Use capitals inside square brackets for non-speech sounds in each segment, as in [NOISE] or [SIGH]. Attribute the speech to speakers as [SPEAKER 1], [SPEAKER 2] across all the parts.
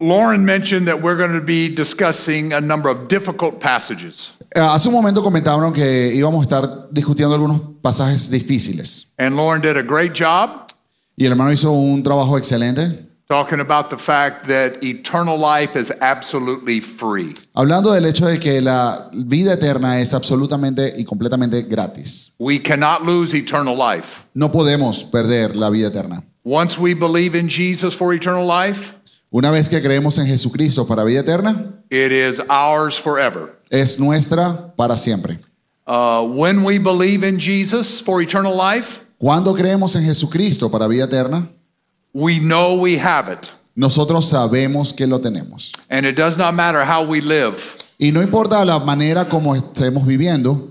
[SPEAKER 1] Lauren mentioned that we're going to be discussing a number of difficult passages.
[SPEAKER 2] Eh, Hace un momento comentaron que íbamos a estar discutiendo algunos pasajes difíciles.
[SPEAKER 1] And Lauren did a great job
[SPEAKER 2] Y el hermano hizo un trabajo excelente
[SPEAKER 1] talking about the fact that eternal life is absolutely free.
[SPEAKER 2] hablando del hecho de que la vida eterna es absolutamente y completamente gratis.
[SPEAKER 1] We cannot lose eternal life.
[SPEAKER 2] No podemos perder la vida eterna.
[SPEAKER 1] Once we believe in Jesus for eternal life,
[SPEAKER 2] Una vez que creemos en Jesucristo para vida eterna,
[SPEAKER 1] it is ours forever.
[SPEAKER 2] es nuestra para siempre.
[SPEAKER 1] Uh, when we believe in Jesus for eternal life,
[SPEAKER 2] Cuando creemos en Jesucristo para vida eterna,
[SPEAKER 1] we know we have it.
[SPEAKER 2] nosotros sabemos que lo tenemos.
[SPEAKER 1] And it does not matter how we live.
[SPEAKER 2] Y no importa la manera como estemos viviendo,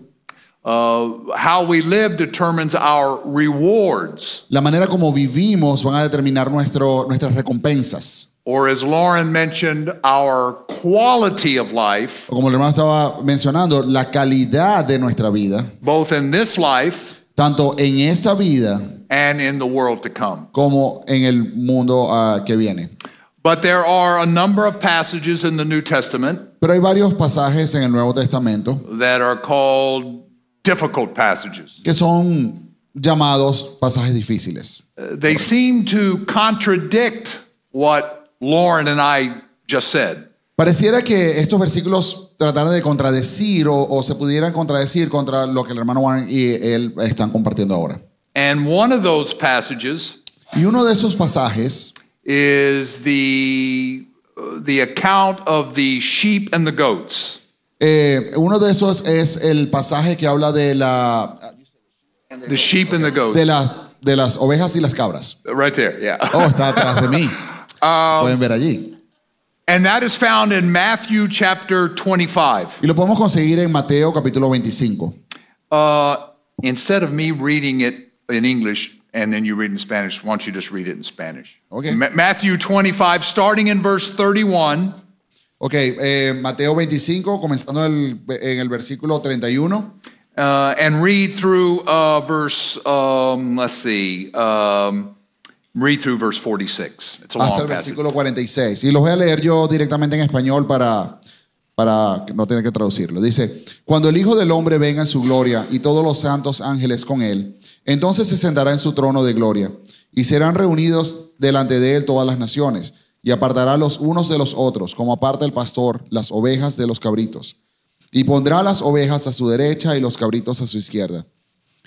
[SPEAKER 1] Uh, how we live determines our rewards.
[SPEAKER 2] la manera como vivimos van a determinar nuestro, nuestras recompensas.
[SPEAKER 1] Or as Lauren mentioned, our quality of life,
[SPEAKER 2] O como el hermano estaba mencionando, la calidad de nuestra vida,
[SPEAKER 1] both in this life
[SPEAKER 2] tanto en esta vida
[SPEAKER 1] and in the world to come.
[SPEAKER 2] como en el mundo ah, que viene.
[SPEAKER 1] But there are a number of passages in the New Testament
[SPEAKER 2] Pero hay varios pasajes en el Nuevo Testamento
[SPEAKER 1] that are called difficult passages.
[SPEAKER 2] que son llamados pasajes difíciles.
[SPEAKER 1] Uh, They seem to contradict what Lauren and I just said.
[SPEAKER 2] Pareciera que estos versículos trataran de contradecir o, o se pudieran contradecir contra lo que el hermano Juan y él están compartiendo ahora.
[SPEAKER 1] And one of those passages
[SPEAKER 2] Y uno de esos pasajes
[SPEAKER 1] is the, the account of the sheep and the goats.
[SPEAKER 2] Eh, uno de esos es el pasaje que habla de, la,
[SPEAKER 1] The sheep and the goats.
[SPEAKER 2] de, las, de las ovejas y las cabras.
[SPEAKER 1] Right there, yeah.
[SPEAKER 2] Oh, está atrás de mí. [LAUGHS] Pueden ver allí.
[SPEAKER 1] And that is found in Matthew chapter 25.
[SPEAKER 2] Y lo podemos conseguir en Mateo capítulo 25.
[SPEAKER 1] Uh, instead of me reading it in English and then you read in Spanish, why don't you just read it in Spanish?
[SPEAKER 2] Okay.
[SPEAKER 1] Ma- Matthew 25, starting in verse 31.
[SPEAKER 2] Ok, eh, Mateo 25, comenzando el- en el versículo 31.
[SPEAKER 1] Uh, and read through uh, verse, um, let's see, um, read through verse 46. It's a
[SPEAKER 2] hasta
[SPEAKER 1] long
[SPEAKER 2] el versículo 46. Y los voy a leer yo directamente en español para, para no tener que traducirlo. Dice, cuando el Hijo del Hombre venga en su gloria y todos los santos ángeles con él, entonces se sentará en su trono de gloria y serán reunidos delante de él todas las naciones y apartará los unos de los otros, como aparta el pastor las ovejas de los cabritos. Y pondrá las ovejas a su derecha y los cabritos a su izquierda.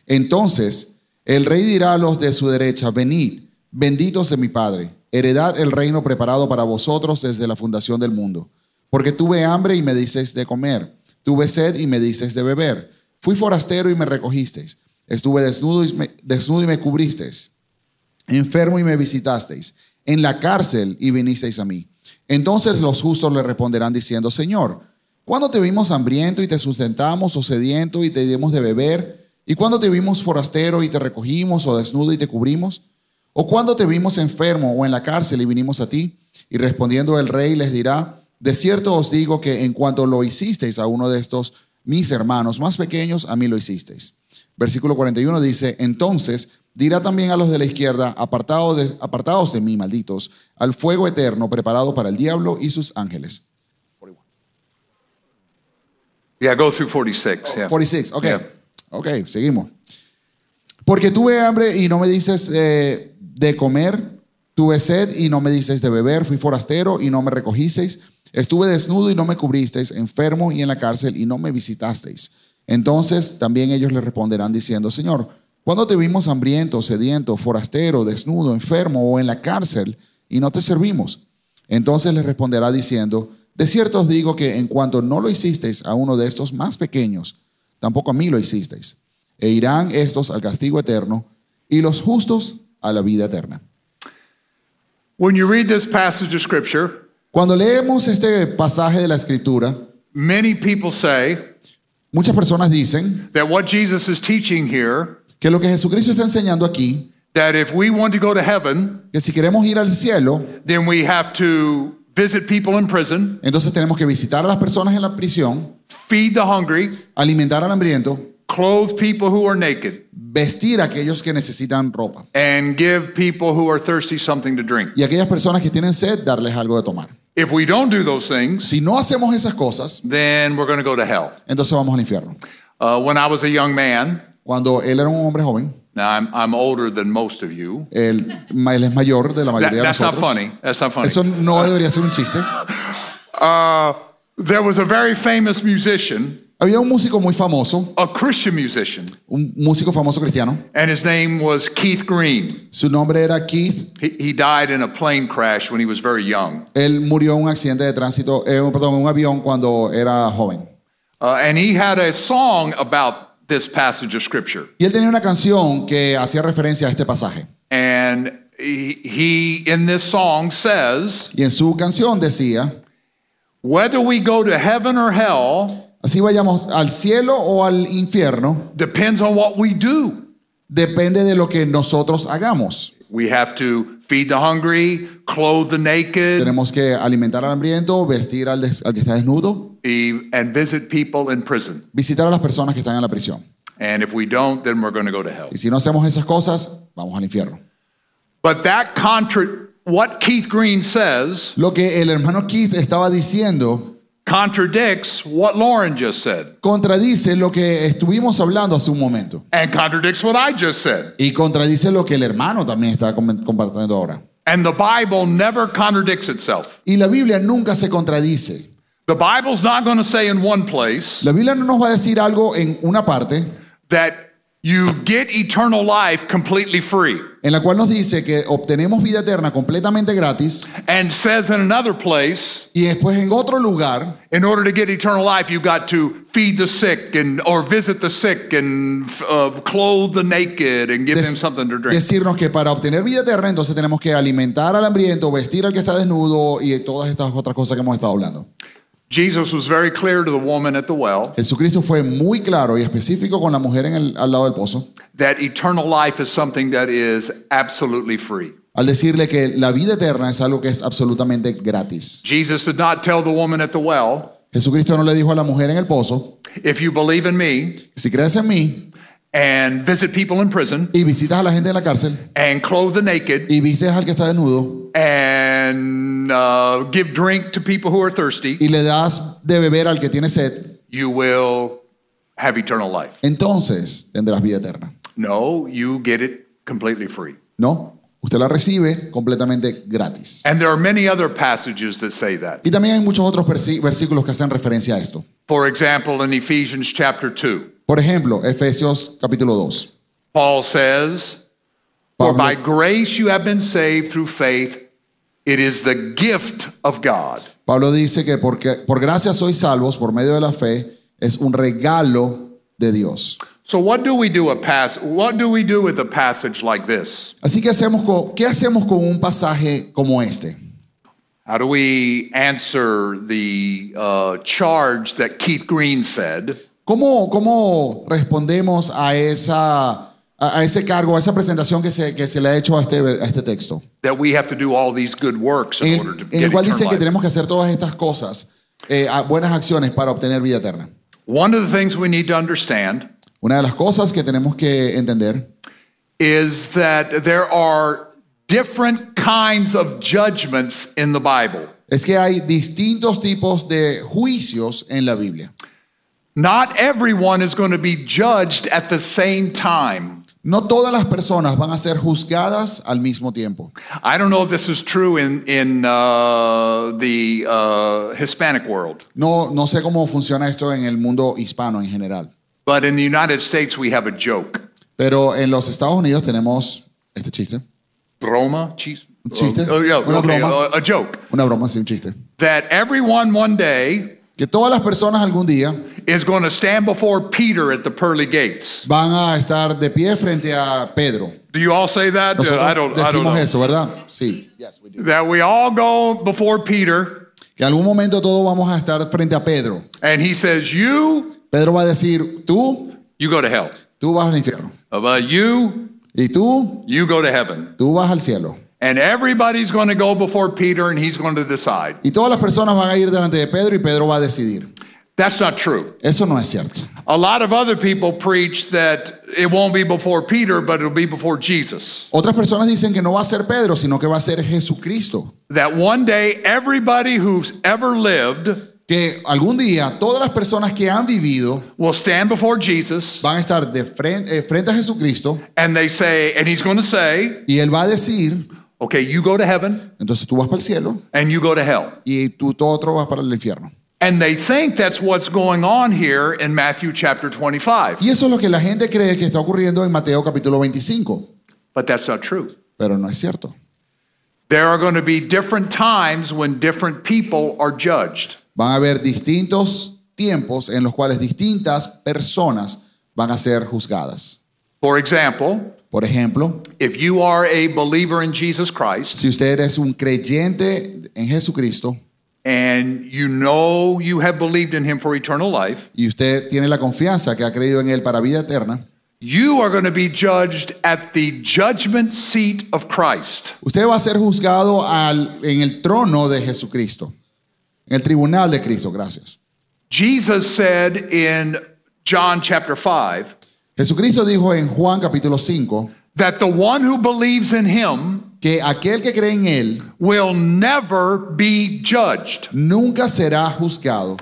[SPEAKER 2] Entonces el rey dirá a los de su derecha, venid, benditos de mi Padre, heredad el reino preparado para vosotros desde la fundación del mundo. Porque tuve hambre y me disteis de comer, tuve sed y me disteis de beber, fui forastero y me recogisteis, estuve desnudo y me, desnudo y me cubristeis, enfermo y me visitasteis, en la cárcel y vinisteis a mí. Entonces los justos le responderán diciendo, Señor, ¿cuándo te vimos hambriento y te sustentamos o sediento y te dimos de beber? ¿Y cuándo te vimos forastero y te recogimos o desnudo y te cubrimos? ¿O cuándo te vimos enfermo o en la cárcel y vinimos a ti? Y respondiendo el rey les dirá, de cierto os digo que en cuanto lo hicisteis a uno de estos mis hermanos más pequeños, a mí lo hicisteis. Versículo 41 dice, entonces dirá también a los de la izquierda, apartados de, apartaos de mí, malditos, al fuego eterno preparado para el diablo y sus ángeles.
[SPEAKER 1] Yeah, go through 46. Yeah.
[SPEAKER 2] 46, ok.
[SPEAKER 1] Yeah.
[SPEAKER 2] Ok, seguimos. Porque tuve hambre y no me dices eh, de comer, tuve sed y no me dices de beber, fui forastero y no me recogisteis, estuve desnudo y no me cubristeis, enfermo y en la cárcel y no me visitasteis. Entonces también ellos le responderán diciendo, Señor, ¿cuándo te vimos hambriento, sediento, forastero, desnudo, enfermo o en la cárcel y no te servimos? Entonces les responderá diciendo, de cierto os digo que en cuanto no lo hicisteis a uno de estos más pequeños, tampoco a mí lo hicisteis. E irán estos al castigo eterno y los justos a la vida eterna.
[SPEAKER 1] When you read this passage of scripture,
[SPEAKER 2] Cuando leemos este pasaje de la escritura,
[SPEAKER 1] many people say
[SPEAKER 2] muchas personas dicen
[SPEAKER 1] that what Jesus is teaching here,
[SPEAKER 2] que lo que Jesucristo está enseñando aquí,
[SPEAKER 1] that if we want to go to heaven,
[SPEAKER 2] que si queremos ir al cielo,
[SPEAKER 1] then we have to visit people in prison,
[SPEAKER 2] entonces tenemos que visitar a las personas en la prisión,
[SPEAKER 1] feed the hungry,
[SPEAKER 2] alimentar al hambriento,
[SPEAKER 1] clothe people who are naked,
[SPEAKER 2] vestir a aquellos que necesitan ropa
[SPEAKER 1] and give people who are thirsty something to drink.
[SPEAKER 2] y aquellas personas que tienen sed, darles algo de tomar.
[SPEAKER 1] If we don't do those things,
[SPEAKER 2] Si no hacemos esas cosas,
[SPEAKER 1] then we're going to go to hell.
[SPEAKER 2] entonces vamos al infierno.
[SPEAKER 1] Uh, when I was a young man,
[SPEAKER 2] Cuando él era un hombre joven,
[SPEAKER 1] now I'm, I'm older than most of you.
[SPEAKER 2] él, él es mayor de la
[SPEAKER 1] That-
[SPEAKER 2] mayoría de
[SPEAKER 1] that's not funny. That's not funny.
[SPEAKER 2] Eso no debería ser un chiste. [LAUGHS]
[SPEAKER 1] Uh, there was a very famous musician,
[SPEAKER 2] Había un músico muy famoso,
[SPEAKER 1] a Christian musician,
[SPEAKER 2] un músico famoso cristiano.
[SPEAKER 1] and his name was Keith Green.
[SPEAKER 2] Su nombre era Keith.
[SPEAKER 1] He, he died in a plane crash when he was very young.
[SPEAKER 2] Él murió en un accidente de tránsito, eh, perdón, en un avión cuando era joven.
[SPEAKER 1] Uh, and he had a song about this passage of scripture.
[SPEAKER 2] Y él tenía una canción que hacía referencia a este pasaje.
[SPEAKER 1] And he, he in this song says,
[SPEAKER 2] Y en su canción decía,
[SPEAKER 1] whether we go to heaven or hell
[SPEAKER 2] así vayamos al cielo o al infierno,
[SPEAKER 1] depends on what we do.
[SPEAKER 2] depende de lo que nosotros hagamos.
[SPEAKER 1] We have to feed the hungry, clothe the naked,
[SPEAKER 2] Tenemos que alimentar al hambriento, vestir al, des- al que está desnudo,
[SPEAKER 1] e- and visit people in prison.
[SPEAKER 2] visitar a las personas que están en la prisión.
[SPEAKER 1] And if we don't, then we're going to go to hell.
[SPEAKER 2] Y si no hacemos esas cosas, vamos al infierno.
[SPEAKER 1] But that contra what Keith Green says
[SPEAKER 2] Lo que el hermano Keith estaba diciendo
[SPEAKER 1] contradicts what Lauren just said
[SPEAKER 2] contradice lo que estuvimos hablando hace un momento.
[SPEAKER 1] and contradicts what I just said.
[SPEAKER 2] Y contradice lo que el hermano también está com- compartiendo ahora.
[SPEAKER 1] And the Bible never contradicts itself.
[SPEAKER 2] Y la Biblia nunca se contradice.
[SPEAKER 1] The Bible's not going to say in one place
[SPEAKER 2] La Biblia no nos va a decir algo en una parte
[SPEAKER 1] that you get eternal life completely free
[SPEAKER 2] en la cual nos dice que obtenemos vida eterna completamente gratis
[SPEAKER 1] and says in another place
[SPEAKER 2] y después en otro lugar
[SPEAKER 1] in order to get eternal life you've got to feed the sick and or visit the sick and uh, clothe the naked and give them something to drink.
[SPEAKER 2] decirnos que para obtener vida eterna entonces tenemos que alimentar al hambriento, vestir al que está desnudo y todas estas otras cosas que hemos estado hablando.
[SPEAKER 1] Jesus was very clear to the woman at the well
[SPEAKER 2] Jesucristo fue muy claro y específico con la mujer en el- al lado del pozo
[SPEAKER 1] that eternal life is something that is absolutely free.
[SPEAKER 2] al decirle que la vida eterna es algo que es absolutamente gratis.
[SPEAKER 1] Jesus did not tell the woman at the well,
[SPEAKER 2] Jesucristo no le dijo a la mujer en el pozo,
[SPEAKER 1] if you believe in me
[SPEAKER 2] si crees en mí
[SPEAKER 1] and visit people in prison
[SPEAKER 2] y visitas a la gente en la cárcel
[SPEAKER 1] and clothe the naked
[SPEAKER 2] y vistes al que está desnudo
[SPEAKER 1] and uh, give drink to people who are thirsty,
[SPEAKER 2] y le das de beber al que tiene sed,
[SPEAKER 1] you will have eternal life.
[SPEAKER 2] entonces tendrás vida eterna.
[SPEAKER 1] No, you get it completely free.
[SPEAKER 2] No, usted la recibe completamente gratis.
[SPEAKER 1] And there are many other passages that say that.
[SPEAKER 2] Y también hay muchos otros versículos que hacen referencia a esto.
[SPEAKER 1] For example, in Ephesians chapter 2,
[SPEAKER 2] Por ejemplo, Efesios capítulo 2.
[SPEAKER 1] Paul says, For by grace you have been saved through faith. It is the gift of God.
[SPEAKER 2] Pablo dice que porque, por gracia sois salvos por medio de la fe, es un regalo de Dios.
[SPEAKER 1] So what do we do a pass what do we do with a passage like this?
[SPEAKER 2] Así que hacemos con, ¿qué hacemos con un pasaje como este?
[SPEAKER 1] How do we answer the uh, charge that Keith Green said
[SPEAKER 2] ¿Cómo, cómo respondemos a, esa, a, ese cargo, a esa presentación que se, que se le ha hecho a este, a este texto?
[SPEAKER 1] that we have to do all these good works in
[SPEAKER 2] En
[SPEAKER 1] order
[SPEAKER 2] el,
[SPEAKER 1] to
[SPEAKER 2] en
[SPEAKER 1] get
[SPEAKER 2] el cual dice que tenemos que hacer todas estas cosas, eh, buenas acciones para obtener vida eterna.
[SPEAKER 1] One of the things we need to understand
[SPEAKER 2] Una de las cosas que tenemos que entender
[SPEAKER 1] is that there are different kinds of judgments in the Bible.
[SPEAKER 2] es que hay distintos tipos de juicios en la Biblia.
[SPEAKER 1] Not everyone is going to be judged at the same time.
[SPEAKER 2] No todas las personas van a ser juzgadas al mismo tiempo.
[SPEAKER 1] I don't know if this is true in, in uh, the uh, Hispanic world,
[SPEAKER 2] No, no sé cómo funciona esto en el mundo hispano en general,
[SPEAKER 1] but in the United States we have a joke.
[SPEAKER 2] pero en los Estados Unidos tenemos este chiste,
[SPEAKER 1] Broma? Cheese?
[SPEAKER 2] chiste?
[SPEAKER 1] Oh, yeah,
[SPEAKER 2] Una
[SPEAKER 1] okay,
[SPEAKER 2] broma.
[SPEAKER 1] uh, a joke.
[SPEAKER 2] una broma, sí, un chiste.
[SPEAKER 1] That everyone one day
[SPEAKER 2] Que todas las personas algún día
[SPEAKER 1] is going to stand before Peter at the pearly gates.
[SPEAKER 2] van a estar de pie frente a Pedro.
[SPEAKER 1] Do you all say that?
[SPEAKER 2] Nosotros
[SPEAKER 1] I don't, I don't
[SPEAKER 2] decimos
[SPEAKER 1] know.
[SPEAKER 2] eso, ¿verdad? Sí.
[SPEAKER 1] That we all go before Peter
[SPEAKER 2] Que algún momento todos vamos a estar frente a Pedro.
[SPEAKER 1] and he says, You,
[SPEAKER 2] Pedro va a decir, tú,
[SPEAKER 1] you go to hell.
[SPEAKER 2] tú vas al infierno.
[SPEAKER 1] But you,
[SPEAKER 2] Y tú,
[SPEAKER 1] you go to heaven.
[SPEAKER 2] tú vas al cielo.
[SPEAKER 1] And everybody's going to go before Peter and he's going to decide.
[SPEAKER 2] Y todas las personas van a ir delante de Pedro y Pedro va a decidir.
[SPEAKER 1] That's not true.
[SPEAKER 2] Eso no es cierto.
[SPEAKER 1] A lot of other people preach that it won't be before Peter, but it'll be before Jesus.
[SPEAKER 2] Otras personas dicen que no va a ser Pedro, sino que va a ser Jesucristo.
[SPEAKER 1] That one day everybody who's ever lived
[SPEAKER 2] Que algún día todas las personas que han vivido
[SPEAKER 1] will stand before Jesus
[SPEAKER 2] van a estar de frente, eh, frente a Jesucristo
[SPEAKER 1] and they say, and he's going to say,
[SPEAKER 2] y Él va a decir,
[SPEAKER 1] okay, you go to heaven
[SPEAKER 2] entonces tú vas para el cielo
[SPEAKER 1] and you go to hell.
[SPEAKER 2] y tú todo otro vas para el infierno.
[SPEAKER 1] And they think that's what's going on here in Matthew chapter 25.
[SPEAKER 2] Y eso es lo que la gente cree que está ocurriendo en Mateo capítulo 25,
[SPEAKER 1] But that's not true.
[SPEAKER 2] pero no es cierto.
[SPEAKER 1] There are going to be different times when different people are judged.
[SPEAKER 2] Van a haber distintos tiempos en los cuales distintas personas van a ser juzgadas.
[SPEAKER 1] For example,
[SPEAKER 2] Por ejemplo,
[SPEAKER 1] if you are a believer in Jesus Christ
[SPEAKER 2] si usted es un creyente en Jesucristo
[SPEAKER 1] and you know you have believed in him for eternal life,
[SPEAKER 2] y usted tiene la confianza que ha creído en Él para vida eterna,
[SPEAKER 1] you are going to be judged at the judgment seat of Christ.
[SPEAKER 2] usted va a ser juzgado al- en el trono de Jesucristo, en el tribunal de Cristo, gracias.
[SPEAKER 1] Jesus said in John chapter 5
[SPEAKER 2] Jesucristo dijo en Juan capítulo 5
[SPEAKER 1] that the one who believes in him
[SPEAKER 2] que aquel que cree en Él
[SPEAKER 1] will never be judged.
[SPEAKER 2] nunca será juzgado.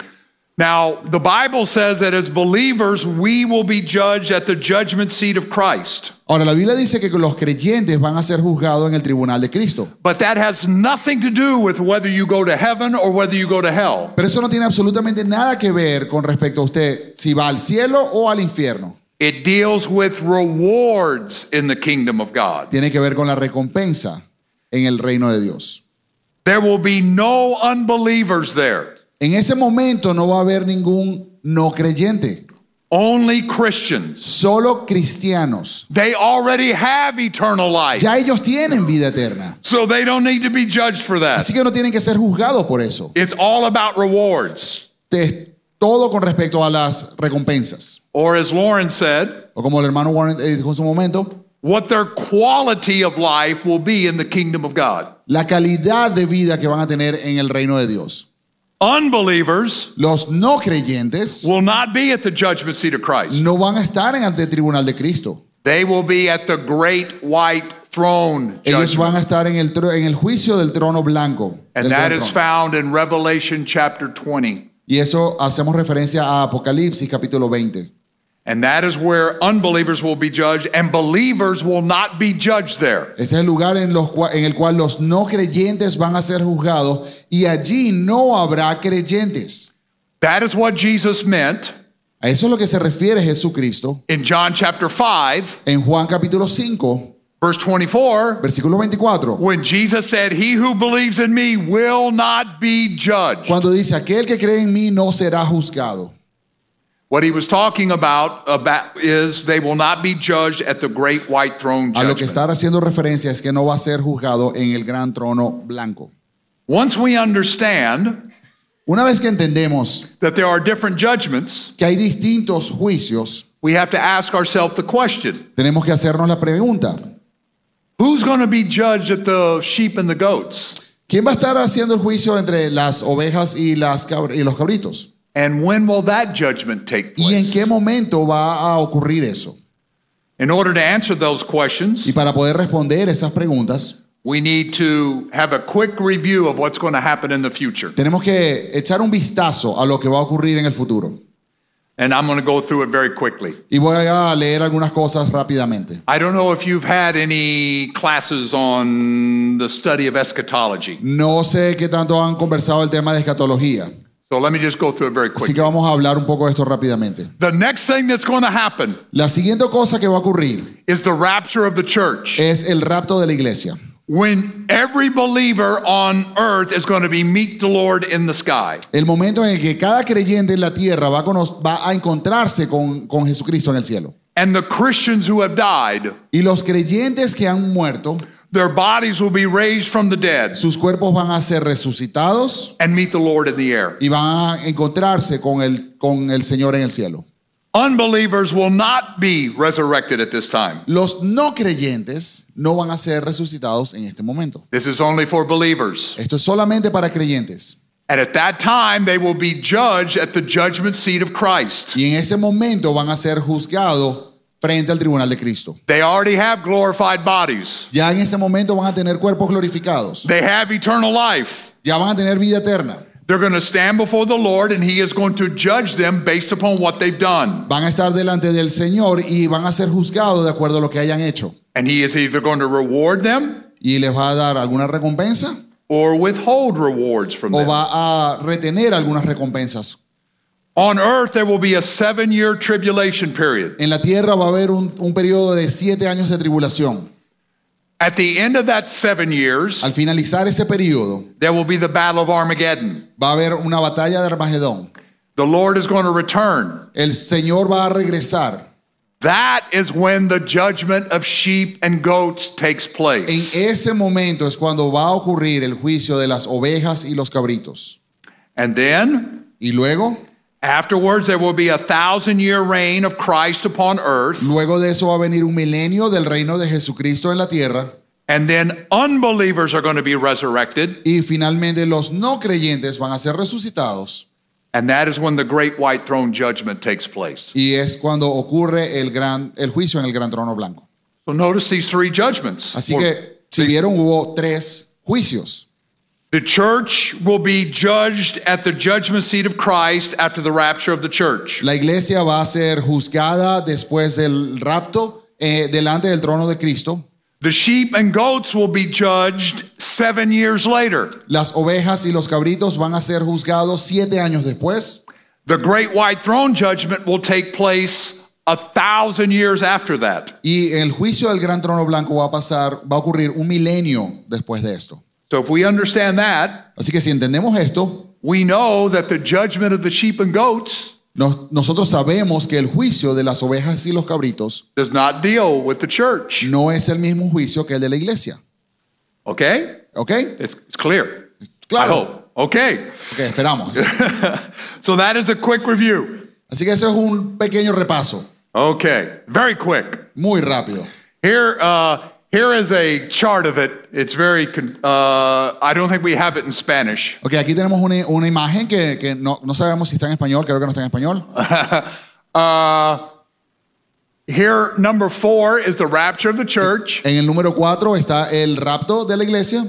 [SPEAKER 1] Now, the Bible says that as believers, we will be judged at the judgment seat of Christ.
[SPEAKER 2] Ahora, la Biblia dice que los creyentes van a ser juzgados en el tribunal de Cristo.
[SPEAKER 1] But that has nothing to do with whether you go to heaven or whether you go to hell.
[SPEAKER 2] Pero eso no tiene absolutamente nada que ver con respecto a usted si va al cielo o al infierno.
[SPEAKER 1] It deals with rewards in the kingdom of God.
[SPEAKER 2] Tiene que ver con la recompensa en el reino de Dios.
[SPEAKER 1] There will be no unbelievers there,
[SPEAKER 2] En ese momento no va a haber ningún no creyente,
[SPEAKER 1] only Christians.
[SPEAKER 2] solo cristianos.
[SPEAKER 1] They already have eternal life,
[SPEAKER 2] Ya ellos tienen vida eterna.
[SPEAKER 1] so they don't need to be judged for that.
[SPEAKER 2] Así que no tienen que ser juzgados por eso.
[SPEAKER 1] It's all about rewards.
[SPEAKER 2] Todo con respecto a las recompensas.
[SPEAKER 1] Or as Lauren said,
[SPEAKER 2] O como el hermano Warren eh, dijo en su momento,
[SPEAKER 1] what their quality of life will be in the kingdom of God.
[SPEAKER 2] la calidad de vida que van a tener en el reino de Dios.
[SPEAKER 1] Unbelievers
[SPEAKER 2] Los no creyentes
[SPEAKER 1] will not be at the judgment seat of Christ.
[SPEAKER 2] no van a estar en ante el tribunal de Cristo.
[SPEAKER 1] They will be at the great white throne
[SPEAKER 2] Ellos
[SPEAKER 1] judgment.
[SPEAKER 2] van a estar en el, tro- en el juicio del trono blanco.
[SPEAKER 1] And that is found in Revelation chapter 20.
[SPEAKER 2] Y eso hacemos referencia a Apocalipsis capítulo 20.
[SPEAKER 1] And that is where unbelievers will be judged, and believers will not be judged there.
[SPEAKER 2] Este es el lugar en, los en el cual los no creyentes van a ser juzgados y allí no habrá creyentes.
[SPEAKER 1] That is what Jesus meant
[SPEAKER 2] A eso es lo que se refiere Jesucristo
[SPEAKER 1] in John chapter 5,
[SPEAKER 2] en Juan capítulo 5,
[SPEAKER 1] verse 24,
[SPEAKER 2] versículo 24,
[SPEAKER 1] when Jesus said, He who believes in me will not be judged.
[SPEAKER 2] cuando dice, aquel que cree en mí no será juzgado.
[SPEAKER 1] What he was talking about, about is they will not be judged at the great white throne
[SPEAKER 2] A lo que
[SPEAKER 1] judgment.
[SPEAKER 2] está haciendo referencia es que no va a ser juzgado en el gran trono blanco.
[SPEAKER 1] Once we understand
[SPEAKER 2] Una vez que entendemos
[SPEAKER 1] that there are different judgments,
[SPEAKER 2] que hay distintos juicios,
[SPEAKER 1] we have to ask ourselves the question
[SPEAKER 2] tenemos que hacernos la pregunta,
[SPEAKER 1] who's going to be judged at the sheep and the goats?
[SPEAKER 2] ¿quién va a estar haciendo el juicio entre las ovejas y, las cabr- y los cabritos?
[SPEAKER 1] And when will that judgment take
[SPEAKER 2] ¿Y en
[SPEAKER 1] place?
[SPEAKER 2] qué momento va a ocurrir eso?
[SPEAKER 1] In order to answer those questions,
[SPEAKER 2] Y para poder responder esas preguntas,
[SPEAKER 1] we need to have a quick review of what's going to happen in the future.
[SPEAKER 2] tenemos que echar un vistazo a lo que va a ocurrir en el futuro.
[SPEAKER 1] And I'm going to go through it very quickly.
[SPEAKER 2] Y voy a leer algunas cosas rápidamente.
[SPEAKER 1] I don't know if you've had any classes on the study of eschatology.
[SPEAKER 2] No sé qué tanto han conversado el tema de escatología,
[SPEAKER 1] So let me just go through it very
[SPEAKER 2] así que
[SPEAKER 1] quickly.
[SPEAKER 2] vamos a hablar un poco de esto rápidamente.
[SPEAKER 1] The next thing that's going to happen
[SPEAKER 2] La siguiente cosa que va a ocurrir
[SPEAKER 1] is the rapture of the church.
[SPEAKER 2] es el rapto de la iglesia.
[SPEAKER 1] When every believer on earth is going to be meet the Lord in the sky.
[SPEAKER 2] El momento en el que cada creyente en la tierra va a, va a encontrarse con, con Jesucristo en el cielo.
[SPEAKER 1] And the Christians who have died,
[SPEAKER 2] Y los creyentes que han muerto,
[SPEAKER 1] their bodies will be raised from the dead
[SPEAKER 2] sus cuerpos van a ser resucitados
[SPEAKER 1] and meet the Lord in the air.
[SPEAKER 2] y van a encontrarse con el, con el Señor en el cielo.
[SPEAKER 1] Unbelievers will not be resurrected at this time.
[SPEAKER 2] Los no creyentes no van a ser resucitados en este momento.
[SPEAKER 1] This is only for believers.
[SPEAKER 2] Esto es solamente para creyentes.
[SPEAKER 1] And at that time, they will be judged at the judgment seat of Christ.
[SPEAKER 2] Y en ese momento van a ser juzgados frente al tribunal de Cristo.
[SPEAKER 1] They already have glorified bodies,
[SPEAKER 2] Ya en ese momento van a tener cuerpos glorificados.
[SPEAKER 1] they have eternal life.
[SPEAKER 2] Ya van a tener vida eterna.
[SPEAKER 1] They're going to stand before the Lord, and He is going to judge them based upon what they've done.
[SPEAKER 2] Van a estar delante del Señor y van a ser juzgados de acuerdo a lo que hayan hecho.
[SPEAKER 1] And He is either going to reward them
[SPEAKER 2] Y les va a dar alguna recompensa
[SPEAKER 1] or withhold rewards from
[SPEAKER 2] o
[SPEAKER 1] them.
[SPEAKER 2] va a retener algunas recompensas.
[SPEAKER 1] On earth, there will be a seven year tribulation period.
[SPEAKER 2] En la tierra va a haber un, un periodo de siete años de tribulación.
[SPEAKER 1] At the end of that seven years,
[SPEAKER 2] Al finalizar ese periodo,
[SPEAKER 1] there will be the Battle of Armageddon.
[SPEAKER 2] va a haber una batalla de Armagedón.
[SPEAKER 1] The Lord is going to return.
[SPEAKER 2] El Señor va a regresar.
[SPEAKER 1] That is when the judgment of sheep and goats takes
[SPEAKER 2] En
[SPEAKER 1] place.
[SPEAKER 2] ese momento es cuando va a ocurrir el juicio de las ovejas y los cabritos.
[SPEAKER 1] And then,
[SPEAKER 2] Y luego,
[SPEAKER 1] afterwards, there will be a thousand year reign of Christ upon earth.
[SPEAKER 2] luego de eso va a venir un milenio del reino de Jesucristo en la tierra.
[SPEAKER 1] And then unbelievers are going to be resurrected.
[SPEAKER 2] Y finalmente los no creyentes van a ser resucitados.
[SPEAKER 1] And that is when the great white throne judgment takes place.
[SPEAKER 2] Y es cuando ocurre el, gran, el juicio en el gran trono blanco.
[SPEAKER 1] So notice these three judgments.
[SPEAKER 2] Así que, si vieron, hubo tres juicios.
[SPEAKER 1] The church will be judged at the judgment seat of Christ after the rapture of the church.
[SPEAKER 2] La iglesia va a ser juzgada después del rapto eh, delante del trono de Cristo.
[SPEAKER 1] The sheep and goats will be judged seven years later.
[SPEAKER 2] Las ovejas y los cabritos van a ser juzgados siete años después.
[SPEAKER 1] The great white throne judgment will take place a thousand years after that.
[SPEAKER 2] Y el juicio del gran trono blanco va a pasar, va a ocurrir un milenio después de esto.
[SPEAKER 1] So if we understand that,
[SPEAKER 2] Así que si entendemos esto,
[SPEAKER 1] we know that the judgment of the sheep and goats
[SPEAKER 2] nos- nosotros sabemos que el juicio de las ovejas y los cabritos
[SPEAKER 1] does not deal with the church.
[SPEAKER 2] no es el mismo juicio que el de la iglesia.
[SPEAKER 1] Okay?
[SPEAKER 2] ¿Ok?
[SPEAKER 1] It's, it's clear. I
[SPEAKER 2] Claro.
[SPEAKER 1] hope. Okay.
[SPEAKER 2] Ok, esperamos. [LAUGHS]
[SPEAKER 1] So that is a quick review.
[SPEAKER 2] Así que ese es un pequeño repaso,
[SPEAKER 1] Okay. Very quick.
[SPEAKER 2] muy rápido.
[SPEAKER 1] Here, uh, here is a chart of it. It's very, con- uh, I don't think we have it in Spanish. [LAUGHS]
[SPEAKER 2] Ok, aquí tenemos una, una imagen que, que no, no sabemos si está en español, creo que no está en español.
[SPEAKER 1] Uh, here, number four is the rapture of the church.
[SPEAKER 2] En el número 4 está el rapto de la iglesia.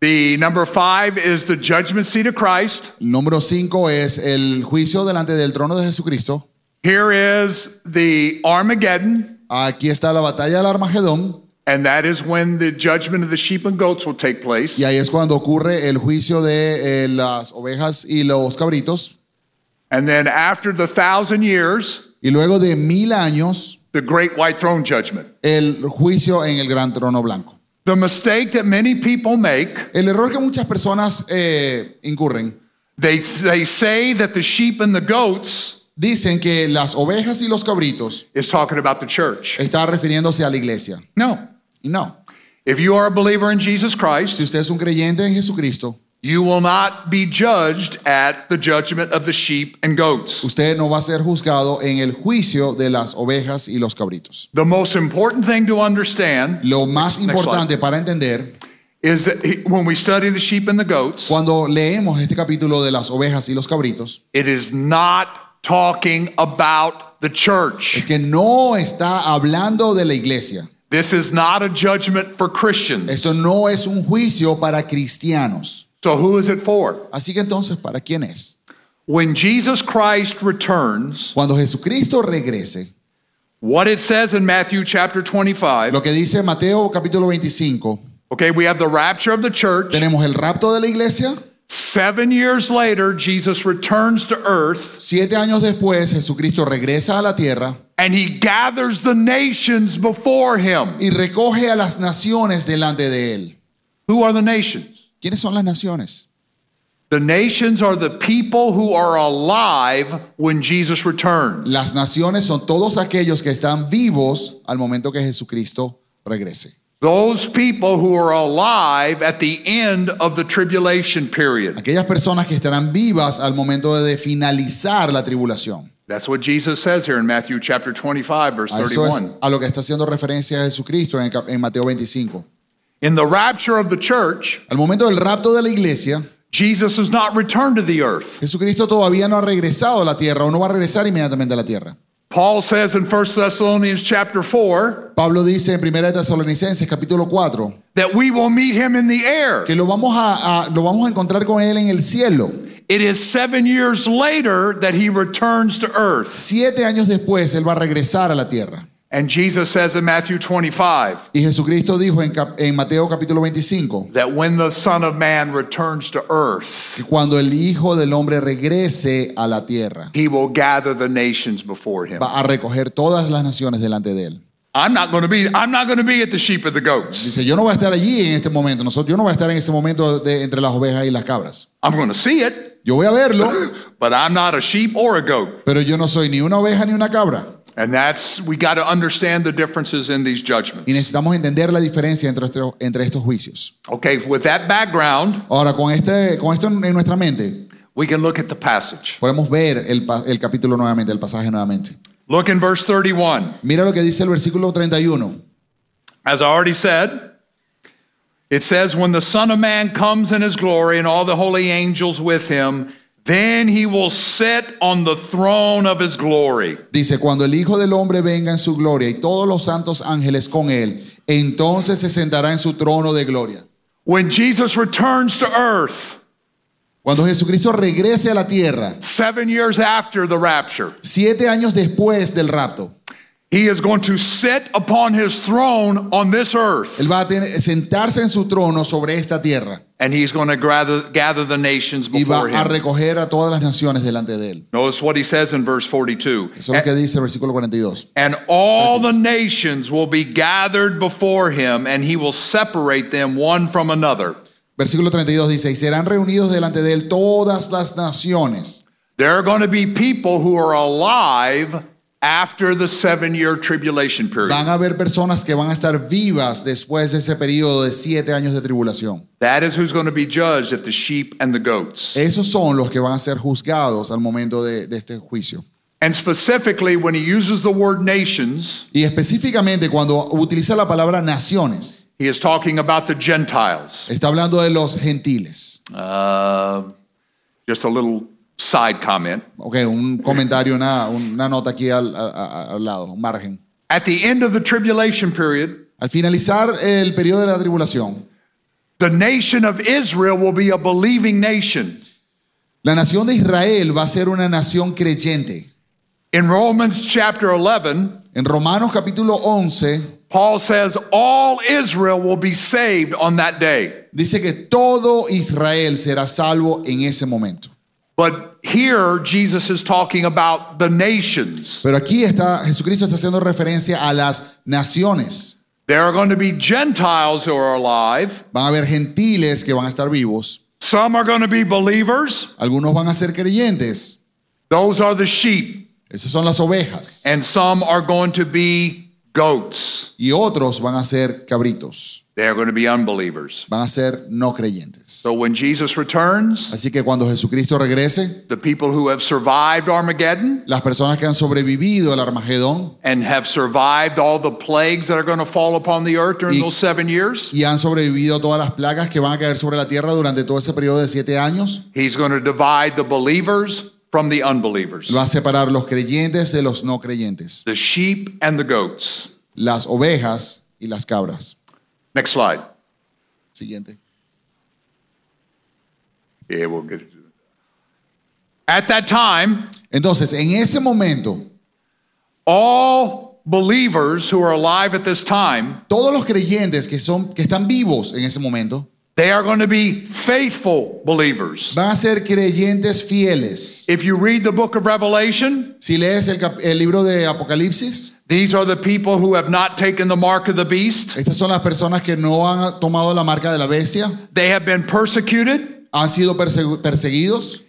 [SPEAKER 1] The number five is the judgment seat of Christ.
[SPEAKER 2] El número 5 es el juicio delante del trono de Jesucristo.
[SPEAKER 1] Here is the Armageddon,
[SPEAKER 2] Aquí está la batalla del Armagedón.
[SPEAKER 1] And that is when the judgment of the sheep and goats will take place.
[SPEAKER 2] Y ahí es cuando ocurre el juicio de eh, las ovejas y los cabritos.
[SPEAKER 1] And then after the thousand years,
[SPEAKER 2] Y luego de mil años,
[SPEAKER 1] the great white throne judgment.
[SPEAKER 2] el juicio en el gran trono blanco.
[SPEAKER 1] The mistake that many people make,
[SPEAKER 2] El error que muchas personas eh, incurren,
[SPEAKER 1] they, they say that the sheep and the goats
[SPEAKER 2] dicen que las ovejas y los cabritos
[SPEAKER 1] is talking about the church.
[SPEAKER 2] está refiriéndose a la iglesia.
[SPEAKER 1] No.
[SPEAKER 2] No.
[SPEAKER 1] If you are a believer in Jesus
[SPEAKER 2] Si
[SPEAKER 1] Christ,
[SPEAKER 2] usted es un creyente en Jesucristo,
[SPEAKER 1] you will not be judged at the judgment of the sheep and goats.
[SPEAKER 2] usted no va a ser juzgado en el juicio de las ovejas y los cabritos.
[SPEAKER 1] The most important thing to understand
[SPEAKER 2] Lo más importante para entender,
[SPEAKER 1] is that he- when we study the sheep and the goats,
[SPEAKER 2] cuando leemos este capítulo de las ovejas y los cabritos,
[SPEAKER 1] it is not talking about the church.
[SPEAKER 2] es que no está hablando de la iglesia.
[SPEAKER 1] This is not a judgment for Christians.
[SPEAKER 2] Esto no es un juicio para cristianos.
[SPEAKER 1] So who is it for?
[SPEAKER 2] Así que entonces, ¿para quién es?
[SPEAKER 1] When Jesus Christ returns,
[SPEAKER 2] Cuando Jesucristo regrese,
[SPEAKER 1] what it says in Matthew chapter 25,
[SPEAKER 2] lo que dice Mateo capítulo 25,
[SPEAKER 1] okay, we have the rapture of the church.
[SPEAKER 2] tenemos el rapto de la iglesia.
[SPEAKER 1] Seven years later, Jesus returns to earth
[SPEAKER 2] Siete años después, Jesucristo regresa a la tierra
[SPEAKER 1] and he gathers the nations before him.
[SPEAKER 2] y recoge a las naciones delante de él.
[SPEAKER 1] Who are the nations?
[SPEAKER 2] ¿Quiénes son las naciones?
[SPEAKER 1] The nations are the people who are alive when Jesus returns.
[SPEAKER 2] Las naciones son todos aquellos que están vivos al momento que Jesucristo regrese.
[SPEAKER 1] Those people who are alive at the end of the tribulation period.
[SPEAKER 2] Aquellas personas que estarán vivas al momento de finalizar la tribulación.
[SPEAKER 1] That's what Jesus says here in Matthew chapter 25, verse
[SPEAKER 2] A eso
[SPEAKER 1] 31.
[SPEAKER 2] es a lo que está haciendo referencia Jesucristo en, Mateo 25.
[SPEAKER 1] In the rapture of the church,
[SPEAKER 2] Al momento del rapto de la iglesia,
[SPEAKER 1] Jesus has not returned to the earth.
[SPEAKER 2] Jesucristo todavía no ha regresado a la tierra o no va a regresar inmediatamente a la tierra.
[SPEAKER 1] Paul says in 1 Thessalonians chapter 4
[SPEAKER 2] Pablo dice en 1 de Tesalonicenses capítulo 4
[SPEAKER 1] that we will meet him in the air.
[SPEAKER 2] que lo vamos a, a- lo vamos a encontrar con él en el cielo.
[SPEAKER 1] It is seven years later that he returns to earth.
[SPEAKER 2] Siete años después él va a regresar a la tierra.
[SPEAKER 1] And Jesus says in Matthew 25
[SPEAKER 2] Y Jesucristo dijo en, en Mateo capítulo 25
[SPEAKER 1] that when the Son of Man returns to earth,
[SPEAKER 2] que cuando el Hijo del Hombre regrese a la tierra
[SPEAKER 1] he will gather the nations before him.
[SPEAKER 2] va a recoger todas las naciones delante de él.
[SPEAKER 1] I'm not going to be I'm not going to be at the sheep of the goats.
[SPEAKER 2] Dice, yo no voy a estar allí en este momento, nosotros, yo no voy a estar en ese momento de, entre las ovejas y las cabras.
[SPEAKER 1] I'm going to see it,
[SPEAKER 2] Yo voy a verlo, [LAUGHS]
[SPEAKER 1] but I'm not a sheep or a goat.
[SPEAKER 2] pero yo no soy ni una oveja ni una cabra.
[SPEAKER 1] And that's we got to understand the differences in these
[SPEAKER 2] Y
[SPEAKER 1] judgments.
[SPEAKER 2] necesitamos entender la diferencia entre, estos- entre estos juicios.
[SPEAKER 1] Okay, with that background,
[SPEAKER 2] Ahora, con, este, con esto en nuestra mente,
[SPEAKER 1] we can look at the passage.
[SPEAKER 2] podemos ver el, pa- el capítulo nuevamente, el pasaje nuevamente.
[SPEAKER 1] Look in verse 31.
[SPEAKER 2] Mira lo que dice el versículo 31.
[SPEAKER 1] As I already said, it says, When the Son of Man comes in his glory and all the holy angels with him, then he will sit on the throne of his glory.
[SPEAKER 2] Dice, cuando el Hijo del Hombre venga en su gloria y todos los santos ángeles con él, entonces se sentará en su trono de gloria.
[SPEAKER 1] When Jesus returns to earth,
[SPEAKER 2] Cuando Jesucristo regrese a la tierra,
[SPEAKER 1] seven years after the rapture,
[SPEAKER 2] siete años después del rapto,
[SPEAKER 1] he is going to sit upon his throne on this earth
[SPEAKER 2] él va a tener- sentarse en su trono sobre esta tierra
[SPEAKER 1] and he's going to gather, gather the nations before
[SPEAKER 2] y va a recoger a todas las naciones delante de él.
[SPEAKER 1] Notice what he says in verse 42.
[SPEAKER 2] Eso es lo que dice el versículo 42.
[SPEAKER 1] And all the nations will be gathered before him, and he will separate them one from another.
[SPEAKER 2] Versículo 32 dice, y serán reunidos delante de él todas las naciones.
[SPEAKER 1] There are going to be people who are alive after the seven year tribulation period.
[SPEAKER 2] Van a haber personas que van a estar vivas después de ese periodo de siete años de tribulación.
[SPEAKER 1] That is who's going to be judged at the sheep and the goats.
[SPEAKER 2] Esos son los que van a ser juzgados al momento de, de este juicio.
[SPEAKER 1] And specifically, when he uses the word nations,
[SPEAKER 2] Y específicamente cuando utiliza la palabra naciones,
[SPEAKER 1] he is talking about the Gentiles.
[SPEAKER 2] está hablando de los gentiles.
[SPEAKER 1] Uh, just a little side comment.
[SPEAKER 2] Ok, un comentario, una, una nota aquí al, a- al lado, un margen.
[SPEAKER 1] At the end of the tribulation period,
[SPEAKER 2] Al finalizar el periodo de la tribulación,
[SPEAKER 1] the nation of Israel will be a believing nation.
[SPEAKER 2] la nación de Israel va a ser una nación creyente.
[SPEAKER 1] In Romans chapter 11,
[SPEAKER 2] En Romanos capítulo 11
[SPEAKER 1] Paul says all Israel will be saved on that day.
[SPEAKER 2] dice que todo Israel será salvo en ese momento.
[SPEAKER 1] But here, Jesus is talking about the nations.
[SPEAKER 2] Pero aquí está, Jesucristo está haciendo referencia a las naciones.
[SPEAKER 1] There are going to be Gentiles who are alive.
[SPEAKER 2] Van a haber gentiles que van a estar vivos.
[SPEAKER 1] Some are going to be believers.
[SPEAKER 2] Algunos van a ser creyentes.
[SPEAKER 1] Those are the sheep.
[SPEAKER 2] Esas son las ovejas.
[SPEAKER 1] And some are going to be goats.
[SPEAKER 2] Y otros van a ser cabritos.
[SPEAKER 1] They are going to be unbelievers.
[SPEAKER 2] Van a ser no creyentes.
[SPEAKER 1] So when Jesus returns,
[SPEAKER 2] Así que cuando Jesucristo regrese,
[SPEAKER 1] the people who have survived Armageddon
[SPEAKER 2] las personas que han sobrevivido al Armagedón
[SPEAKER 1] and have survived all the plagues that are going to fall upon the earth during
[SPEAKER 2] Y-
[SPEAKER 1] those seven years,
[SPEAKER 2] y han sobrevivido a todas las plagas que van a caer sobre la tierra durante todo ese periodo de siete años,
[SPEAKER 1] he's going to divide the believers from the unbelievers,
[SPEAKER 2] va a separar los creyentes de los no creyentes,
[SPEAKER 1] the sheep and the goats.
[SPEAKER 2] las ovejas y las cabras.
[SPEAKER 1] Next slide.
[SPEAKER 2] Siguiente.
[SPEAKER 1] Yeah, we'll get it. At that time,
[SPEAKER 2] Entonces, en ese momento,
[SPEAKER 1] all believers who are alive at this time,
[SPEAKER 2] todos los creyentes que, son, que están vivos en ese momento
[SPEAKER 1] they are going to be faithful believers.
[SPEAKER 2] van a ser creyentes fieles.
[SPEAKER 1] If you read the book of Revelation,
[SPEAKER 2] Si lees el, el libro de Apocalipsis,
[SPEAKER 1] these are the people who have not taken the mark of the beast.
[SPEAKER 2] estas son las personas que no han tomado la marca de la bestia,
[SPEAKER 1] They have been persecuted.
[SPEAKER 2] han sido persegu- perseguidos.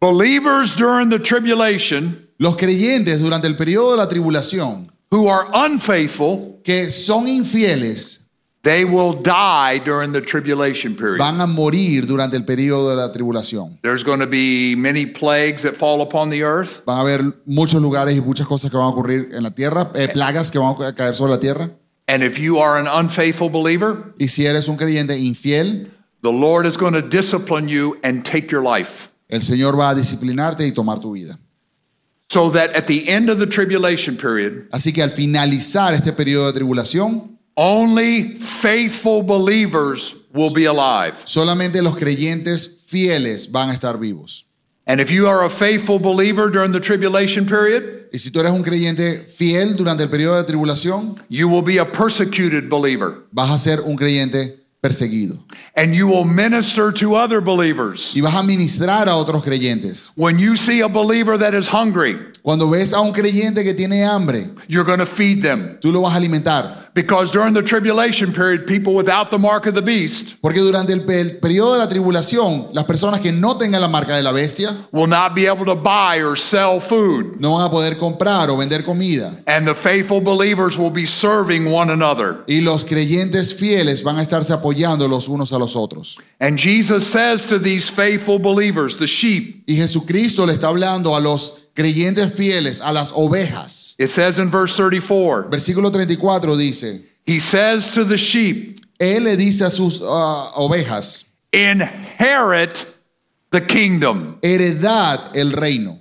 [SPEAKER 1] Believers during the tribulation
[SPEAKER 2] Los creyentes durante el periodo de la tribulación,
[SPEAKER 1] who are unfaithful,
[SPEAKER 2] que son infieles,
[SPEAKER 1] they will die during the tribulation period.
[SPEAKER 2] van a morir durante el periodo de la tribulación.
[SPEAKER 1] There's going to be many plagues that fall upon the earth.
[SPEAKER 2] Van a haber muchos lugares y muchas cosas que van a ocurrir en la tierra, eh, plagas que van a caer sobre la tierra.
[SPEAKER 1] And if you are an unfaithful believer,
[SPEAKER 2] Y si eres un creyente infiel,
[SPEAKER 1] the Lord is going to discipline you and take your life.
[SPEAKER 2] El Señor va a disciplinarte y tomar tu vida.
[SPEAKER 1] So that at the end of the tribulation period,
[SPEAKER 2] Así que al finalizar este periodo de tribulación,
[SPEAKER 1] only faithful believers will be alive.
[SPEAKER 2] solamente los creyentes fieles van a estar vivos.
[SPEAKER 1] And if you are a faithful believer during the tribulation period,
[SPEAKER 2] Y si tú eres un creyente fiel durante el periodo de tribulación,
[SPEAKER 1] you will be a persecuted believer.
[SPEAKER 2] vas a ser un creyente perseguido.
[SPEAKER 1] And you will minister to other believers.
[SPEAKER 2] Y vas a ministrar a otros creyentes.
[SPEAKER 1] When you see a believer that is hungry,
[SPEAKER 2] Cuando ves a un creyente que tiene hambre,
[SPEAKER 1] you're going to feed them.
[SPEAKER 2] tú lo vas a alimentar.
[SPEAKER 1] Because during the tribulation period, people without the mark of the beast
[SPEAKER 2] Porque durante el, el periodo de la tribulación, las personas que no tengan la marca de la bestia
[SPEAKER 1] will not be able to buy or sell food.
[SPEAKER 2] no van a poder comprar o vender comida.
[SPEAKER 1] And the faithful believers will be serving one another.
[SPEAKER 2] Y los creyentes fieles van a estarse apoyando los unos a los otros.
[SPEAKER 1] And Jesus says to these faithful believers, the sheep,
[SPEAKER 2] Y Jesucristo le está hablando a los creyentes fieles, a las ovejas.
[SPEAKER 1] it says in verse 34,
[SPEAKER 2] Versículo 34 dice,
[SPEAKER 1] He says to the sheep,
[SPEAKER 2] Él le dice a sus ah, ovejas,
[SPEAKER 1] inherit the kingdom.
[SPEAKER 2] heredad el reino.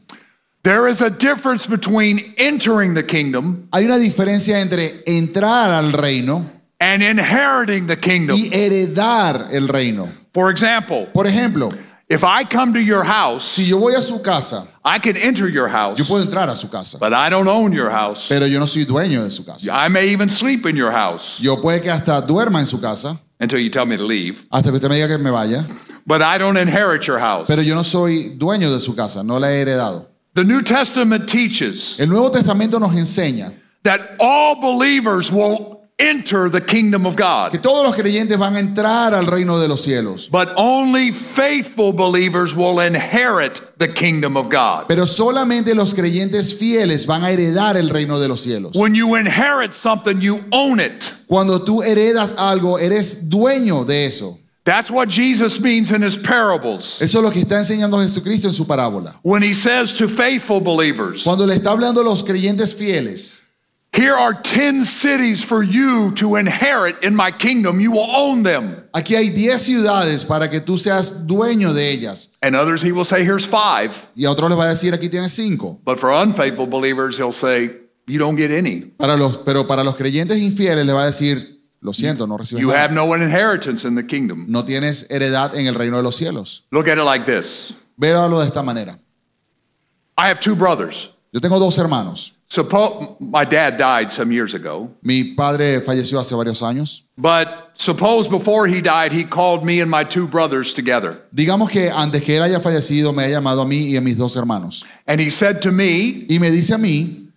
[SPEAKER 1] There is a difference between entering the kingdom
[SPEAKER 2] Hay una diferencia entre entrar al reino
[SPEAKER 1] and inheriting the kingdom.
[SPEAKER 2] y heredar el reino.
[SPEAKER 1] For example,
[SPEAKER 2] Por ejemplo,
[SPEAKER 1] if I come to your house,
[SPEAKER 2] si yo voy a su casa,
[SPEAKER 1] I can enter your house.
[SPEAKER 2] yo puedo entrar a su casa,
[SPEAKER 1] but I don't own your house.
[SPEAKER 2] pero yo no soy dueño de su casa.
[SPEAKER 1] I may even sleep in your house
[SPEAKER 2] Yo puede que hasta duerma en su casa
[SPEAKER 1] until you tell me to leave,
[SPEAKER 2] hasta que usted me diga que me vaya,
[SPEAKER 1] but I don't inherit your house.
[SPEAKER 2] pero yo no soy dueño de su casa, no la he heredado.
[SPEAKER 1] The New Testament teaches
[SPEAKER 2] El Nuevo Testamento nos enseña
[SPEAKER 1] that all believers will enter the kingdom of God.
[SPEAKER 2] que todos los creyentes van a entrar al reino de los cielos,
[SPEAKER 1] but only faithful believers will inherit the kingdom of God.
[SPEAKER 2] pero solamente los creyentes fieles van a heredar el reino de los cielos.
[SPEAKER 1] When you inherit something, you own it.
[SPEAKER 2] Cuando tú heredas algo, eres dueño de eso.
[SPEAKER 1] That's what Jesus means in his parables.
[SPEAKER 2] Eso es lo que está enseñando Jesucristo en su parábola.
[SPEAKER 1] When he says to faithful believers,
[SPEAKER 2] Cuando le está hablando a los creyentes fieles,
[SPEAKER 1] Here are 10 cities for you to inherit in my kingdom, you will own them.
[SPEAKER 2] aquí hay 10 ciudades para que tú seas dueño de ellas.
[SPEAKER 1] And others, he will say, Here's five.
[SPEAKER 2] Y a otros les va a decir, aquí tienes 5.
[SPEAKER 1] But for unfaithful believers, he'll say, You don't get any.
[SPEAKER 2] Para los, pero para los creyentes infieles le va a decir, lo siento, no recibes
[SPEAKER 1] You
[SPEAKER 2] nada.
[SPEAKER 1] have no inheritance in the kingdom.
[SPEAKER 2] No tienes heredad en el reino de los cielos.
[SPEAKER 1] Look at it like this
[SPEAKER 2] Véalo de esta manera.
[SPEAKER 1] I have two brothers.
[SPEAKER 2] Yo tengo dos hermanos.
[SPEAKER 1] Suppose my dad died some years ago,
[SPEAKER 2] Mi padre falleció hace varios años.
[SPEAKER 1] but suppose before he died, he called me and my two brothers together.
[SPEAKER 2] Digamos que antes que él haya fallecido me ha llamado a mí y a mis dos hermanos.
[SPEAKER 1] And he said to me,
[SPEAKER 2] Y me dice a mí,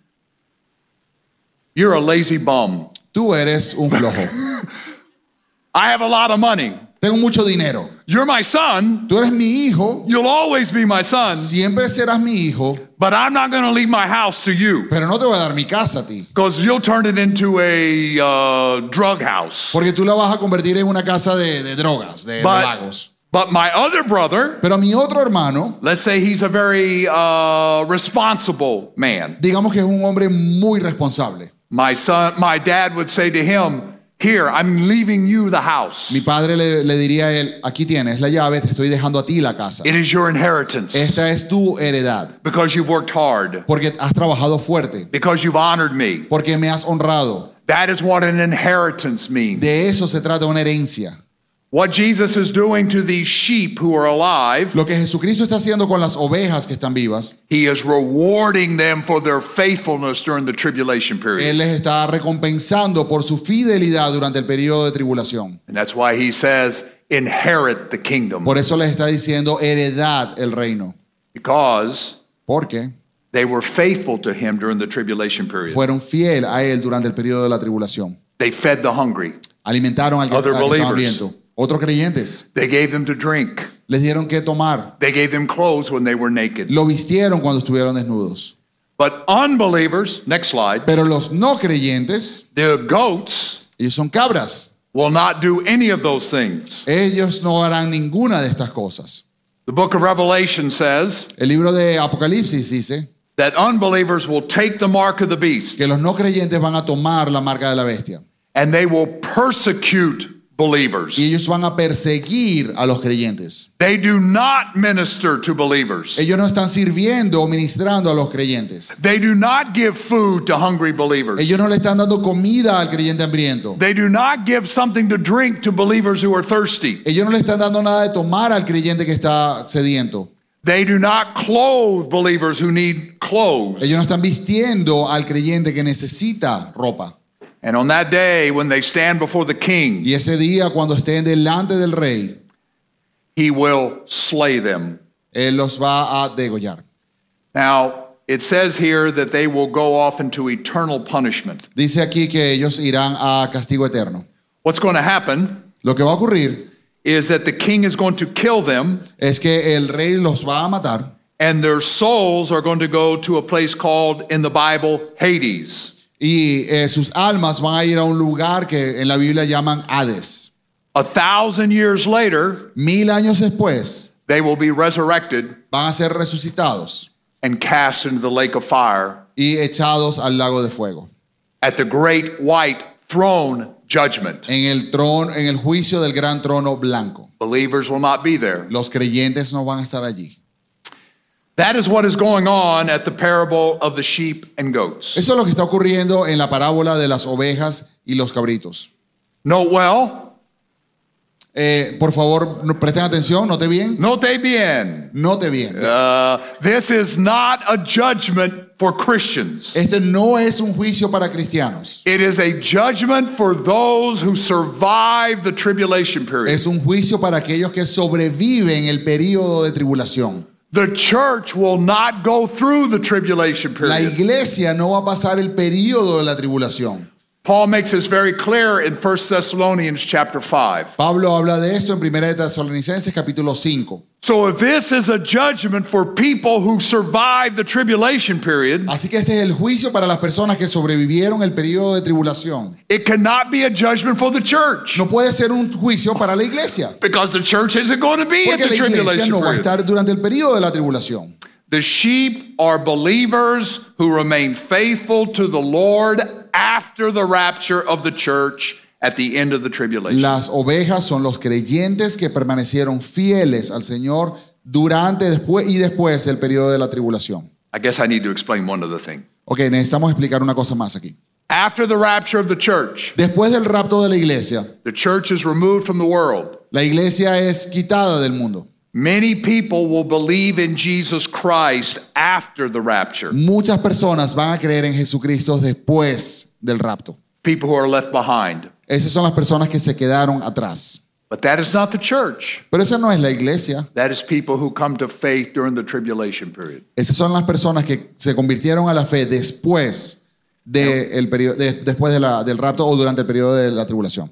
[SPEAKER 1] You're a lazy bum.
[SPEAKER 2] tú eres un flojo. [LAUGHS]
[SPEAKER 1] I have a lot of money.
[SPEAKER 2] Tengo mucho dinero.
[SPEAKER 1] You're my son.
[SPEAKER 2] Tú eres mi hijo.
[SPEAKER 1] You'll always be my son,
[SPEAKER 2] Siempre serás mi hijo.
[SPEAKER 1] but I'm not going to leave my house to you
[SPEAKER 2] Pero no te voy a dar mi casa a ti.
[SPEAKER 1] because you'll turn it into a uh, drug house.
[SPEAKER 2] Porque tú la vas a convertir en una casa de, de drogas, de, de
[SPEAKER 1] But,
[SPEAKER 2] vagos.
[SPEAKER 1] but my other brother,
[SPEAKER 2] Pero mi otro hermano,
[SPEAKER 1] let's say he's a very uh, responsible man.
[SPEAKER 2] digamos que es un hombre muy responsable.
[SPEAKER 1] My son, my dad would say to him, "Here, I'm leaving you the house.
[SPEAKER 2] Mi padre le, le diría a él, aquí tienes la llave, te estoy dejando a ti la casa.
[SPEAKER 1] It is your inheritance
[SPEAKER 2] Esta es tu heredad.
[SPEAKER 1] because you've worked hard,
[SPEAKER 2] Porque has trabajado fuerte.
[SPEAKER 1] because you've honored me.
[SPEAKER 2] Porque me has honrado.
[SPEAKER 1] That is what an inheritance means."
[SPEAKER 2] De eso se trata una herencia.
[SPEAKER 1] What Jesus is doing to these sheep who are alive,
[SPEAKER 2] Lo que Jesucristo está haciendo con las ovejas que están vivas,
[SPEAKER 1] he is rewarding them for their faithfulness during the tribulation period.
[SPEAKER 2] Él les está recompensando por su fidelidad durante el periodo de tribulación.
[SPEAKER 1] And that's why he says, inherit the kingdom.
[SPEAKER 2] Por eso les está diciendo heredad el reino.
[SPEAKER 1] Because
[SPEAKER 2] Porque
[SPEAKER 1] they were faithful to him during the tribulation period.
[SPEAKER 2] fueron fiel a Él durante el periodo de la tribulación.
[SPEAKER 1] They fed the hungry.
[SPEAKER 2] Alimentaron al que,
[SPEAKER 1] Other
[SPEAKER 2] al que estaba
[SPEAKER 1] believers.
[SPEAKER 2] hambriento. Otros creyentes
[SPEAKER 1] They gave them to drink.
[SPEAKER 2] les dieron que tomar.
[SPEAKER 1] They gave them clothes when they were naked.
[SPEAKER 2] Lo vistieron cuando estuvieron desnudos.
[SPEAKER 1] But unbelievers, next slide,
[SPEAKER 2] Pero los no creyentes,
[SPEAKER 1] the goats
[SPEAKER 2] ellos son cabras.
[SPEAKER 1] will not do any of those things.
[SPEAKER 2] Ellos no harán ninguna de estas cosas.
[SPEAKER 1] The book of Revelation says
[SPEAKER 2] El libro de Apocalipsis dice
[SPEAKER 1] that unbelievers will take the mark of the beast
[SPEAKER 2] que los no creyentes van a tomar la marca de la bestia
[SPEAKER 1] and they will persecute believers.
[SPEAKER 2] y ellos van a perseguir a los creyentes.
[SPEAKER 1] They do not minister to believers.
[SPEAKER 2] Ellos no están sirviendo o ministrando a los creyentes.
[SPEAKER 1] They do not give food to hungry believers.
[SPEAKER 2] Ellos no le están dando comida al creyente hambriento.
[SPEAKER 1] They do not give something to drink to believers who are thirsty.
[SPEAKER 2] Ellos no le están dando nada de tomar al creyente que está sediento.
[SPEAKER 1] They do not clothe believers who need clothes.
[SPEAKER 2] Ellos no están vistiendo al creyente que necesita ropa.
[SPEAKER 1] And on that day, when they stand before the king,
[SPEAKER 2] Y ese día, cuando estén delante del rey,
[SPEAKER 1] he will slay them.
[SPEAKER 2] él los va a degollar.
[SPEAKER 1] Now, it says here that they will go off into eternal punishment.
[SPEAKER 2] Dice aquí que ellos irán a castigo eterno.
[SPEAKER 1] What's going to happen
[SPEAKER 2] Lo que va a ocurrir
[SPEAKER 1] is that the king is going to kill them,
[SPEAKER 2] es que el rey los va a matar
[SPEAKER 1] and their souls are going to go to a place called in the Bible Hades.
[SPEAKER 2] Y eh, sus almas van a ir a un lugar que en la Biblia llaman Hades.
[SPEAKER 1] A thousand years later,
[SPEAKER 2] Mil años después
[SPEAKER 1] they will be resurrected
[SPEAKER 2] van a ser resucitados
[SPEAKER 1] and cast into the lake of fire
[SPEAKER 2] y echados al lago de fuego.
[SPEAKER 1] at the great white throne judgment.
[SPEAKER 2] En el trono, en el juicio del gran trono blanco.
[SPEAKER 1] Believers will not be there.
[SPEAKER 2] Los creyentes no van a estar allí.
[SPEAKER 1] That is what is going on at the parable of the sheep and goats.
[SPEAKER 2] Eso es lo que está ocurriendo en la parábola de las ovejas y los cabritos.
[SPEAKER 1] Note well,
[SPEAKER 2] Eh, por favor, no- presten atención, note bien,
[SPEAKER 1] note bien.
[SPEAKER 2] note bien.
[SPEAKER 1] Uh, this is not a judgment for Christians.
[SPEAKER 2] Este no es un juicio para cristianos.
[SPEAKER 1] It is a judgment for those who survive the tribulation period.
[SPEAKER 2] Es un juicio para aquellos que sobreviven el periodo de tribulación.
[SPEAKER 1] The church will not go through the tribulation period.
[SPEAKER 2] La iglesia no va a pasar el periodo de la tribulación.
[SPEAKER 1] Paul makes this very clear in 1 Thessalonians chapter 5.
[SPEAKER 2] Pablo habla de esto en 1 de Tesalonicenses capítulo 5.
[SPEAKER 1] So if this is a judgment for people who survived the tribulation period,
[SPEAKER 2] Así que este es el juicio para las personas que sobrevivieron el periodo de tribulación.
[SPEAKER 1] it cannot be a judgment for the church
[SPEAKER 2] No puede ser un juicio para la iglesia,
[SPEAKER 1] because the church isn't going to be at
[SPEAKER 2] porque
[SPEAKER 1] the
[SPEAKER 2] la iglesia
[SPEAKER 1] tribulation
[SPEAKER 2] no va a estar durante el periodo de la tribulación.
[SPEAKER 1] The sheep are believers who remain faithful to the Lord after the rapture of the church at the end of the tribulation.
[SPEAKER 2] Las ovejas son los creyentes que permanecieron fieles al Señor durante después y después del periodo de la tribulación.
[SPEAKER 1] I guess I need to explain one other thing.
[SPEAKER 2] Ok, necesitamos explicar una cosa más aquí.
[SPEAKER 1] After the rapture of the church,
[SPEAKER 2] Después del rapto de la iglesia,
[SPEAKER 1] the church is removed from the world.
[SPEAKER 2] la iglesia es quitada del mundo.
[SPEAKER 1] Many people will believe in Jesus Christ after the rapture.
[SPEAKER 2] Muchas personas van a creer en Jesucristo después del rapto.
[SPEAKER 1] People who are left behind.
[SPEAKER 2] Esas son las personas que se quedaron atrás.
[SPEAKER 1] But that is not the church.
[SPEAKER 2] Pero esa no es la iglesia.
[SPEAKER 1] That is people who come to faith during the tribulation period.
[SPEAKER 2] Esas son las personas que se convirtieron a la fe después, de el periodo, de- después de la- del rapto o durante el periodo de la tribulación.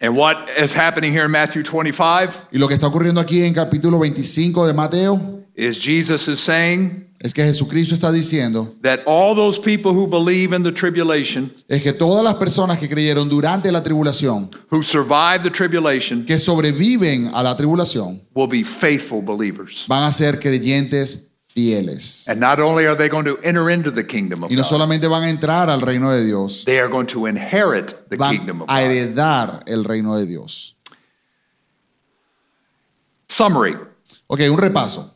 [SPEAKER 1] And what is happening here in Matthew 25
[SPEAKER 2] Y lo que está ocurriendo aquí en capítulo 25 de Mateo
[SPEAKER 1] is Jesus is saying
[SPEAKER 2] es que Jesucristo está diciendo
[SPEAKER 1] that all those people who believe in the tribulation,
[SPEAKER 2] es que todas las personas que creyeron durante la tribulación,
[SPEAKER 1] who survive the tribulation,
[SPEAKER 2] que sobreviven a la tribulación,
[SPEAKER 1] will be faithful believers.
[SPEAKER 2] van a ser creyentes fieles.
[SPEAKER 1] And not only are they going to enter into the kingdom of
[SPEAKER 2] Y no
[SPEAKER 1] God,
[SPEAKER 2] solamente van a entrar al reino de Dios,
[SPEAKER 1] they are going to inherit the kingdom
[SPEAKER 2] van
[SPEAKER 1] of
[SPEAKER 2] a
[SPEAKER 1] God.
[SPEAKER 2] heredar el reino de Dios.
[SPEAKER 1] Summary
[SPEAKER 2] Ok, un repaso.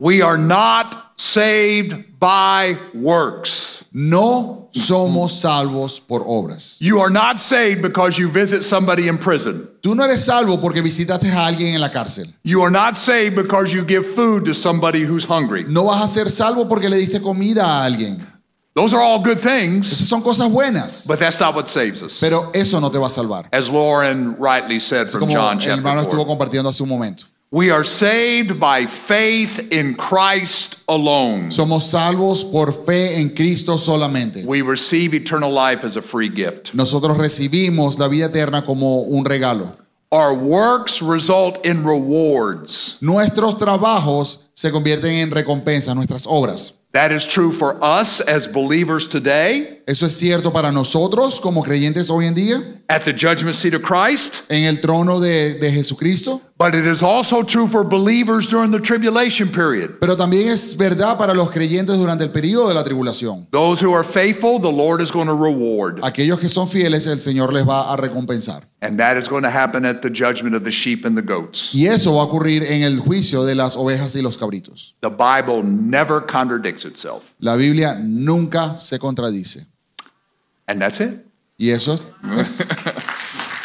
[SPEAKER 1] We are not saved by works.
[SPEAKER 2] No somos salvos por obras.
[SPEAKER 1] You are not saved because you visit somebody in prison.
[SPEAKER 2] Tú no eres salvo porque visitaste a alguien en la cárcel.
[SPEAKER 1] You are not saved because you give food to somebody who's hungry.
[SPEAKER 2] No vas a ser salvo porque le diste comida a alguien.
[SPEAKER 1] Those are all good things,
[SPEAKER 2] Esas son cosas buenas,
[SPEAKER 1] but that's not what saves us.
[SPEAKER 2] pero eso no te va a salvar.
[SPEAKER 1] As Lauren rightly said from
[SPEAKER 2] Como
[SPEAKER 1] John
[SPEAKER 2] el hermano
[SPEAKER 1] chapter
[SPEAKER 2] estuvo
[SPEAKER 1] 4.
[SPEAKER 2] compartiendo hace un momento.
[SPEAKER 1] We are saved by faith in Christ alone.
[SPEAKER 2] Somos salvos por fe en Cristo solamente.
[SPEAKER 1] We receive eternal life as a free gift.
[SPEAKER 2] Nosotros recibimos la vida eterna como un regalo.
[SPEAKER 1] Our works result in rewards.
[SPEAKER 2] Nuestros trabajos se convierten en recompensas, nuestras obras.
[SPEAKER 1] That is true for us as believers today,
[SPEAKER 2] Eso es cierto para nosotros como creyentes hoy en día
[SPEAKER 1] at the judgment seat of Christ,
[SPEAKER 2] en el trono de, de Jesucristo,
[SPEAKER 1] but it is also true for believers during the tribulation period.
[SPEAKER 2] pero también es verdad para los creyentes durante el periodo de la tribulación.
[SPEAKER 1] Those who are faithful, the Lord is going to reward.
[SPEAKER 2] Aquellos que son fieles, el Señor les va a recompensar.
[SPEAKER 1] And that is going to happen at the judgment of the sheep and the goats.
[SPEAKER 2] Y eso va a ocurrir en el juicio de las ovejas y los cabritos.
[SPEAKER 1] The Bible never contradicts itself.
[SPEAKER 2] La Biblia nunca se contradice.
[SPEAKER 1] And that's it.
[SPEAKER 2] Y eso es [LAUGHS]